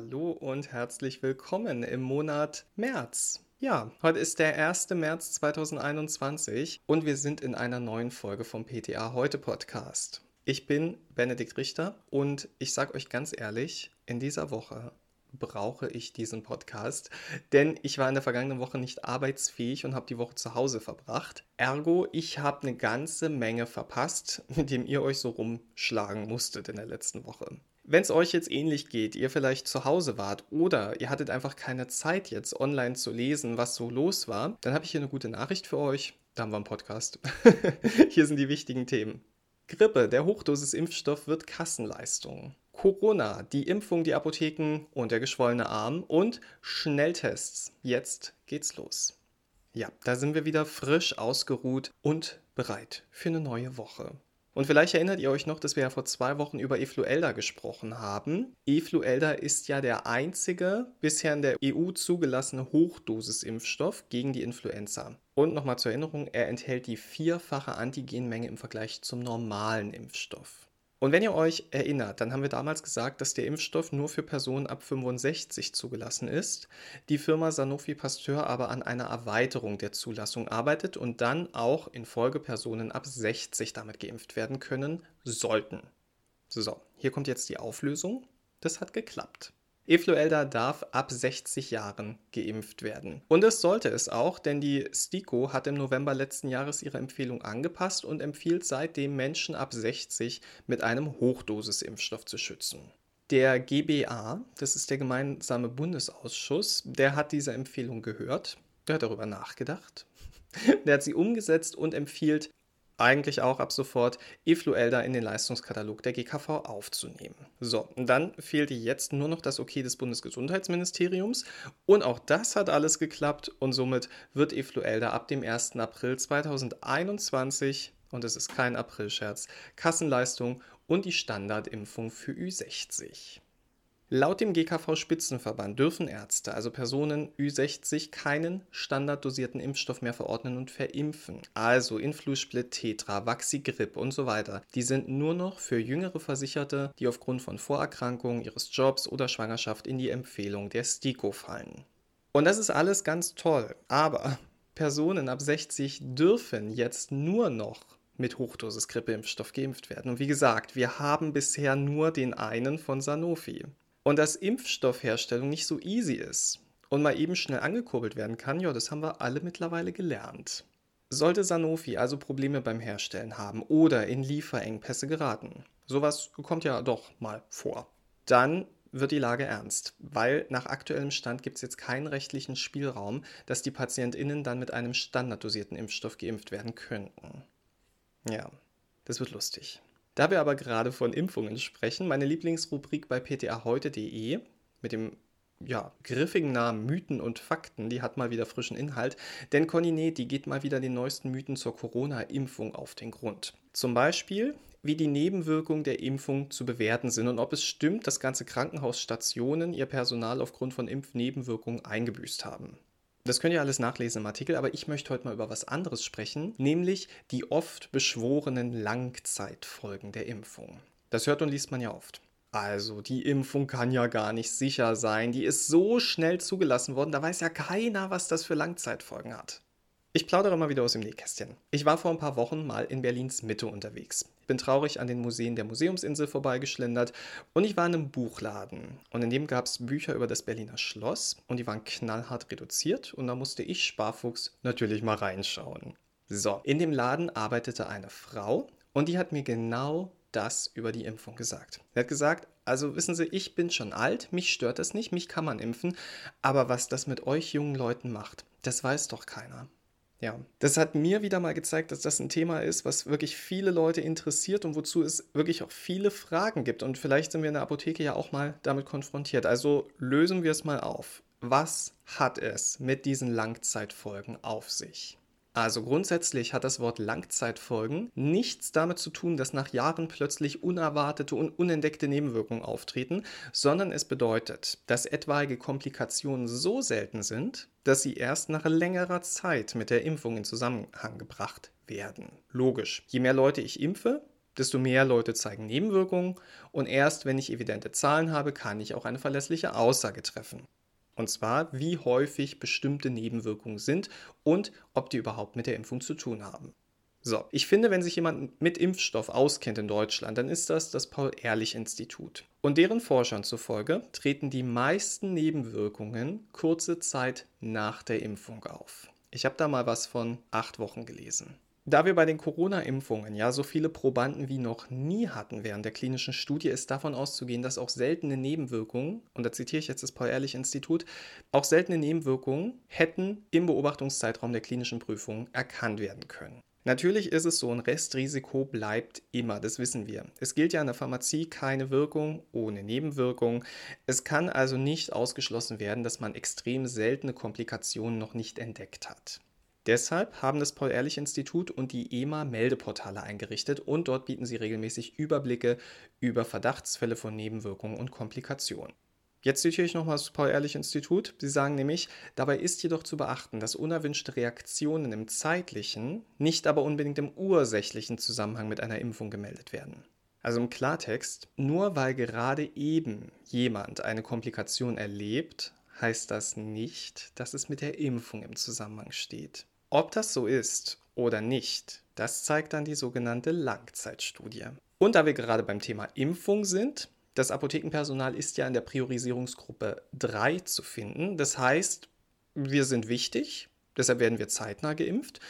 Hallo und herzlich willkommen im Monat März. Ja, heute ist der 1. März 2021 und wir sind in einer neuen Folge vom PTA Heute Podcast. Ich bin Benedikt Richter und ich sage euch ganz ehrlich, in dieser Woche brauche ich diesen Podcast, denn ich war in der vergangenen Woche nicht arbeitsfähig und habe die Woche zu Hause verbracht. Ergo, ich habe eine ganze Menge verpasst, mit dem ihr euch so rumschlagen musstet in der letzten Woche. Wenn es euch jetzt ähnlich geht, ihr vielleicht zu Hause wart oder ihr hattet einfach keine Zeit jetzt online zu lesen, was so los war, dann habe ich hier eine gute Nachricht für euch. Da haben wir einen Podcast. hier sind die wichtigen Themen. Grippe, der Hochdosisimpfstoff wird Kassenleistung. Corona, die Impfung, die Apotheken und der geschwollene Arm und Schnelltests. Jetzt geht's los. Ja, da sind wir wieder frisch ausgeruht und bereit für eine neue Woche. Und vielleicht erinnert ihr euch noch, dass wir ja vor zwei Wochen über Efluelda gesprochen haben. Efluelda ist ja der einzige bisher in der EU zugelassene Hochdosisimpfstoff gegen die Influenza. Und nochmal zur Erinnerung, er enthält die vierfache Antigenmenge im Vergleich zum normalen Impfstoff. Und wenn ihr euch erinnert, dann haben wir damals gesagt, dass der Impfstoff nur für Personen ab 65 zugelassen ist, die Firma Sanofi Pasteur aber an einer Erweiterung der Zulassung arbeitet und dann auch in Folge Personen ab 60 damit geimpft werden können sollten. So, hier kommt jetzt die Auflösung. Das hat geklappt. Efluelda darf ab 60 Jahren geimpft werden. Und es sollte es auch, denn die STIKO hat im November letzten Jahres ihre Empfehlung angepasst und empfiehlt seitdem Menschen ab 60 mit einem Hochdosisimpfstoff zu schützen. Der GBA, das ist der gemeinsame Bundesausschuss, der hat diese Empfehlung gehört, der hat darüber nachgedacht, der hat sie umgesetzt und empfiehlt eigentlich auch ab sofort Efluelda in den Leistungskatalog der GKV aufzunehmen. So, dann fehlte jetzt nur noch das Okay des Bundesgesundheitsministeriums und auch das hat alles geklappt und somit wird Efluelda ab dem 1. April 2021 und es ist kein Aprilscherz, Kassenleistung und die Standardimpfung für Ü60. Laut dem GKV-Spitzenverband dürfen Ärzte, also Personen Ü60, keinen standarddosierten Impfstoff mehr verordnen und verimpfen. Also Influsplit, Tetra, Vaxigrip und so weiter. Die sind nur noch für jüngere Versicherte, die aufgrund von Vorerkrankungen ihres Jobs oder Schwangerschaft in die Empfehlung der STIKO fallen. Und das ist alles ganz toll, aber Personen ab 60 dürfen jetzt nur noch mit Hochdosis Grippeimpfstoff geimpft werden. Und wie gesagt, wir haben bisher nur den einen von Sanofi. Und dass Impfstoffherstellung nicht so easy ist und mal eben schnell angekurbelt werden kann, ja, das haben wir alle mittlerweile gelernt. Sollte Sanofi also Probleme beim Herstellen haben oder in Lieferengpässe geraten, sowas kommt ja doch mal vor, dann wird die Lage ernst, weil nach aktuellem Stand gibt es jetzt keinen rechtlichen Spielraum, dass die PatientInnen dann mit einem standarddosierten Impfstoff geimpft werden könnten. Ja, das wird lustig. Da wir aber gerade von Impfungen sprechen, meine Lieblingsrubrik bei ptaheute.de mit dem ja, griffigen Namen Mythen und Fakten, die hat mal wieder frischen Inhalt, denn Conny die geht mal wieder den neuesten Mythen zur Corona-Impfung auf den Grund. Zum Beispiel, wie die Nebenwirkungen der Impfung zu bewerten sind und ob es stimmt, dass ganze Krankenhausstationen ihr Personal aufgrund von Impfnebenwirkungen eingebüßt haben. Das könnt ihr alles nachlesen im Artikel, aber ich möchte heute mal über was anderes sprechen, nämlich die oft beschworenen Langzeitfolgen der Impfung. Das hört und liest man ja oft. Also, die Impfung kann ja gar nicht sicher sein. Die ist so schnell zugelassen worden, da weiß ja keiner, was das für Langzeitfolgen hat. Ich plaudere mal wieder aus dem Nähkästchen. Ich war vor ein paar Wochen mal in Berlins Mitte unterwegs bin traurig an den Museen der Museumsinsel vorbeigeschlendert und ich war in einem Buchladen. Und in dem gab es Bücher über das Berliner Schloss und die waren knallhart reduziert und da musste ich, Sparfuchs, natürlich mal reinschauen. So, in dem Laden arbeitete eine Frau und die hat mir genau das über die Impfung gesagt. Sie hat gesagt, also wissen Sie, ich bin schon alt, mich stört das nicht, mich kann man impfen, aber was das mit euch jungen Leuten macht, das weiß doch keiner. Ja, das hat mir wieder mal gezeigt, dass das ein Thema ist, was wirklich viele Leute interessiert und wozu es wirklich auch viele Fragen gibt. Und vielleicht sind wir in der Apotheke ja auch mal damit konfrontiert. Also lösen wir es mal auf. Was hat es mit diesen Langzeitfolgen auf sich? Also grundsätzlich hat das Wort Langzeitfolgen nichts damit zu tun, dass nach Jahren plötzlich unerwartete und unentdeckte Nebenwirkungen auftreten, sondern es bedeutet, dass etwaige Komplikationen so selten sind, dass sie erst nach längerer Zeit mit der Impfung in Zusammenhang gebracht werden. Logisch. Je mehr Leute ich impfe, desto mehr Leute zeigen Nebenwirkungen und erst wenn ich evidente Zahlen habe, kann ich auch eine verlässliche Aussage treffen. Und zwar, wie häufig bestimmte Nebenwirkungen sind und ob die überhaupt mit der Impfung zu tun haben. So, ich finde, wenn sich jemand mit Impfstoff auskennt in Deutschland, dann ist das das Paul-Ehrlich-Institut. Und deren Forschern zufolge treten die meisten Nebenwirkungen kurze Zeit nach der Impfung auf. Ich habe da mal was von acht Wochen gelesen. Da wir bei den Corona-Impfungen ja so viele Probanden wie noch nie hatten während der klinischen Studie, ist davon auszugehen, dass auch seltene Nebenwirkungen, und da zitiere ich jetzt das Paul-Ehrlich-Institut, auch seltene Nebenwirkungen hätten im Beobachtungszeitraum der klinischen Prüfung erkannt werden können. Natürlich ist es so, ein Restrisiko bleibt immer, das wissen wir. Es gilt ja in der Pharmazie keine Wirkung ohne Nebenwirkung. Es kann also nicht ausgeschlossen werden, dass man extrem seltene Komplikationen noch nicht entdeckt hat. Deshalb haben das Paul-Ehrlich-Institut und die EMA Meldeportale eingerichtet und dort bieten sie regelmäßig Überblicke über Verdachtsfälle von Nebenwirkungen und Komplikationen. Jetzt zitiere ich nochmal das Paul-Ehrlich-Institut. Sie sagen nämlich, dabei ist jedoch zu beachten, dass unerwünschte Reaktionen im zeitlichen, nicht aber unbedingt im ursächlichen Zusammenhang mit einer Impfung gemeldet werden. Also im Klartext, nur weil gerade eben jemand eine Komplikation erlebt, heißt das nicht, dass es mit der Impfung im Zusammenhang steht. Ob das so ist oder nicht, das zeigt dann die sogenannte Langzeitstudie. Und da wir gerade beim Thema Impfung sind, das Apothekenpersonal ist ja in der Priorisierungsgruppe 3 zu finden. Das heißt, wir sind wichtig, deshalb werden wir zeitnah geimpft.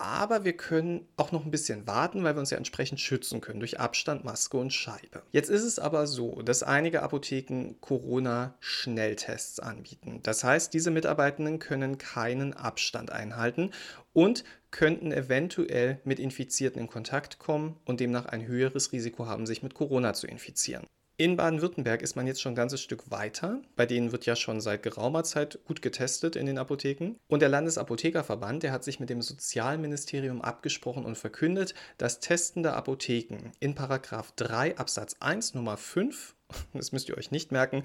Aber wir können auch noch ein bisschen warten, weil wir uns ja entsprechend schützen können durch Abstand, Maske und Scheibe. Jetzt ist es aber so, dass einige Apotheken Corona-Schnelltests anbieten. Das heißt, diese Mitarbeitenden können keinen Abstand einhalten und könnten eventuell mit Infizierten in Kontakt kommen und demnach ein höheres Risiko haben, sich mit Corona zu infizieren. In Baden-Württemberg ist man jetzt schon ein ganzes Stück weiter. Bei denen wird ja schon seit geraumer Zeit gut getestet in den Apotheken. Und der Landesapothekerverband, der hat sich mit dem Sozialministerium abgesprochen und verkündet, dass testende Apotheken in Paragraph 3 Absatz 1 Nummer 5 das müsst ihr euch nicht merken,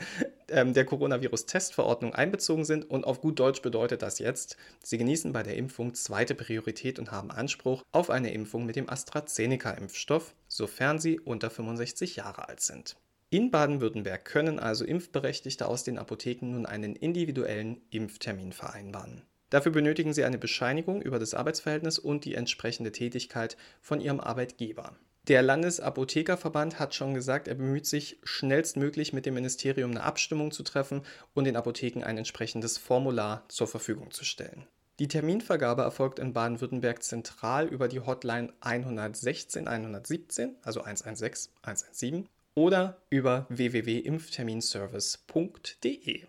ähm, der Coronavirus-Testverordnung einbezogen sind. Und auf gut Deutsch bedeutet das jetzt, sie genießen bei der Impfung zweite Priorität und haben Anspruch auf eine Impfung mit dem AstraZeneca-Impfstoff, sofern sie unter 65 Jahre alt sind. In Baden-Württemberg können also Impfberechtigte aus den Apotheken nun einen individuellen Impftermin vereinbaren. Dafür benötigen sie eine Bescheinigung über das Arbeitsverhältnis und die entsprechende Tätigkeit von ihrem Arbeitgeber. Der Landesapothekerverband hat schon gesagt, er bemüht sich schnellstmöglich mit dem Ministerium eine Abstimmung zu treffen und den Apotheken ein entsprechendes Formular zur Verfügung zu stellen. Die Terminvergabe erfolgt in Baden-Württemberg zentral über die Hotline 116 117, also 116 117 oder über www.impfterminservice.de.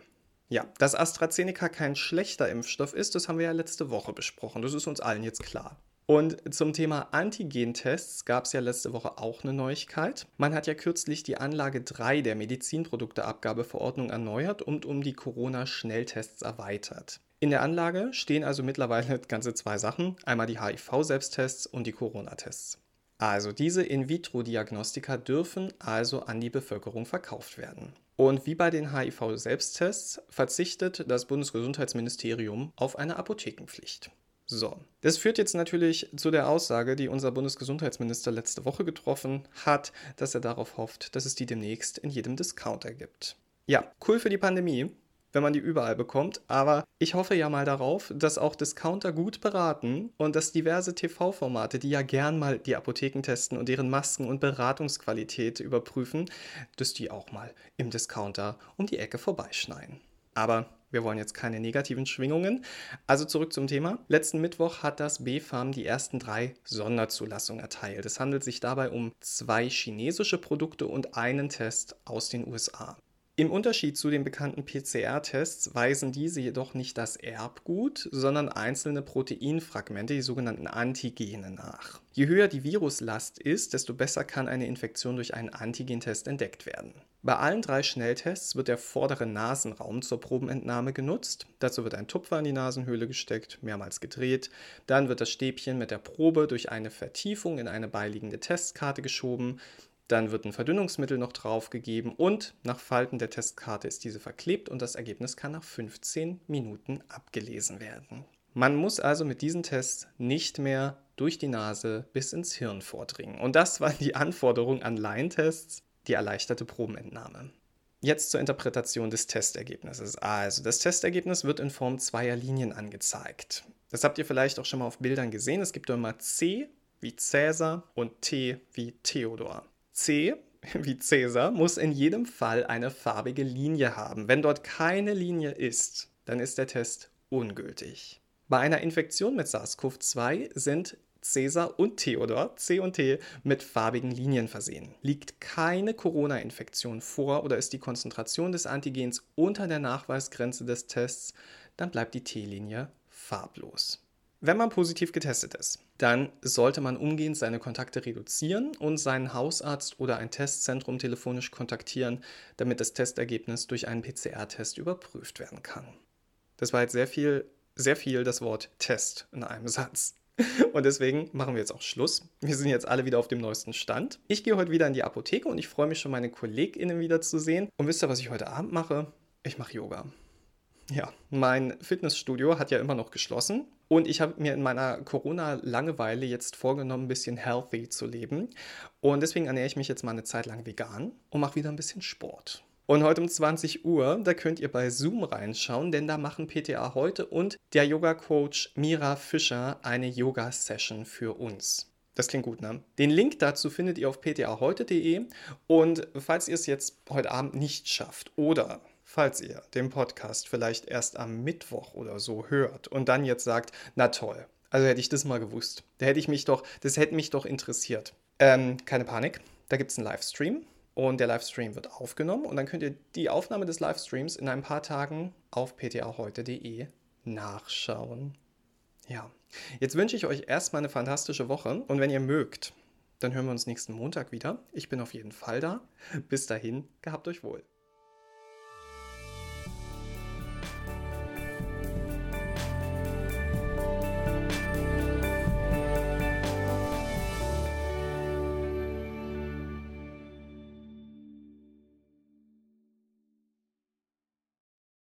Ja, dass AstraZeneca kein schlechter Impfstoff ist, das haben wir ja letzte Woche besprochen. Das ist uns allen jetzt klar. Und zum Thema Antigentests gab es ja letzte Woche auch eine Neuigkeit. Man hat ja kürzlich die Anlage 3 der Medizinprodukteabgabeverordnung erneuert und um die Corona-Schnelltests erweitert. In der Anlage stehen also mittlerweile ganze zwei Sachen. Einmal die HIV-Selbsttests und die Corona-Tests. Also diese In-vitro-Diagnostika dürfen also an die Bevölkerung verkauft werden. Und wie bei den HIV-Selbsttests verzichtet das Bundesgesundheitsministerium auf eine Apothekenpflicht. So, das führt jetzt natürlich zu der Aussage, die unser Bundesgesundheitsminister letzte Woche getroffen hat, dass er darauf hofft, dass es die demnächst in jedem Discounter gibt. Ja, cool für die Pandemie, wenn man die überall bekommt. Aber ich hoffe ja mal darauf, dass auch Discounter gut beraten und dass diverse TV-Formate, die ja gern mal die Apotheken testen und deren Masken- und Beratungsqualität überprüfen, dass die auch mal im Discounter um die Ecke vorbeischneiden. Aber wir wollen jetzt keine negativen Schwingungen. Also zurück zum Thema. Letzten Mittwoch hat das BfArM die ersten drei Sonderzulassungen erteilt. Es handelt sich dabei um zwei chinesische Produkte und einen Test aus den USA. Im Unterschied zu den bekannten PCR-Tests weisen diese jedoch nicht das Erbgut, sondern einzelne Proteinfragmente, die sogenannten Antigene, nach. Je höher die Viruslast ist, desto besser kann eine Infektion durch einen Antigentest entdeckt werden. Bei allen drei Schnelltests wird der vordere Nasenraum zur Probenentnahme genutzt. Dazu wird ein Tupfer in die Nasenhöhle gesteckt, mehrmals gedreht. Dann wird das Stäbchen mit der Probe durch eine Vertiefung in eine beiliegende Testkarte geschoben. Dann wird ein Verdünnungsmittel noch draufgegeben und nach Falten der Testkarte ist diese verklebt und das Ergebnis kann nach 15 Minuten abgelesen werden. Man muss also mit diesen Tests nicht mehr durch die Nase bis ins Hirn vordringen. Und das war die Anforderung an Laientests, die erleichterte Probenentnahme. Jetzt zur Interpretation des Testergebnisses. Also, das Testergebnis wird in Form zweier Linien angezeigt. Das habt ihr vielleicht auch schon mal auf Bildern gesehen. Es gibt immer C wie Cäsar und T wie Theodor. C wie Cäsar muss in jedem Fall eine farbige Linie haben. Wenn dort keine Linie ist, dann ist der Test ungültig. Bei einer Infektion mit SARS-CoV-2 sind Cäsar und Theodor, C und T, mit farbigen Linien versehen. Liegt keine Corona-Infektion vor oder ist die Konzentration des Antigens unter der Nachweisgrenze des Tests, dann bleibt die T-Linie farblos. Wenn man positiv getestet ist, dann sollte man umgehend seine Kontakte reduzieren und seinen Hausarzt oder ein Testzentrum telefonisch kontaktieren, damit das Testergebnis durch einen PCR-Test überprüft werden kann. Das war jetzt sehr viel, sehr viel das Wort Test in einem Satz. Und deswegen machen wir jetzt auch Schluss. Wir sind jetzt alle wieder auf dem neuesten Stand. Ich gehe heute wieder in die Apotheke und ich freue mich schon, meine KollegInnen wiederzusehen. Und wisst ihr, was ich heute Abend mache? Ich mache Yoga. Ja, mein Fitnessstudio hat ja immer noch geschlossen und ich habe mir in meiner Corona-Langeweile jetzt vorgenommen, ein bisschen healthy zu leben. Und deswegen ernähre ich mich jetzt mal eine Zeit lang vegan und mache wieder ein bisschen Sport. Und heute um 20 Uhr, da könnt ihr bei Zoom reinschauen, denn da machen PTA heute und der Yoga-Coach Mira Fischer eine Yoga-Session für uns. Das klingt gut, ne? Den Link dazu findet ihr auf ptaheute.de und falls ihr es jetzt heute Abend nicht schafft oder falls ihr den Podcast vielleicht erst am Mittwoch oder so hört und dann jetzt sagt, na toll, also hätte ich das mal gewusst, da hätte ich mich doch, das hätte mich doch interessiert. Ähm, keine Panik, da gibt es einen Livestream und der Livestream wird aufgenommen und dann könnt ihr die Aufnahme des Livestreams in ein paar Tagen auf ptaheute.de nachschauen. Ja, jetzt wünsche ich euch erstmal eine fantastische Woche und wenn ihr mögt, dann hören wir uns nächsten Montag wieder. Ich bin auf jeden Fall da. Bis dahin, gehabt euch wohl.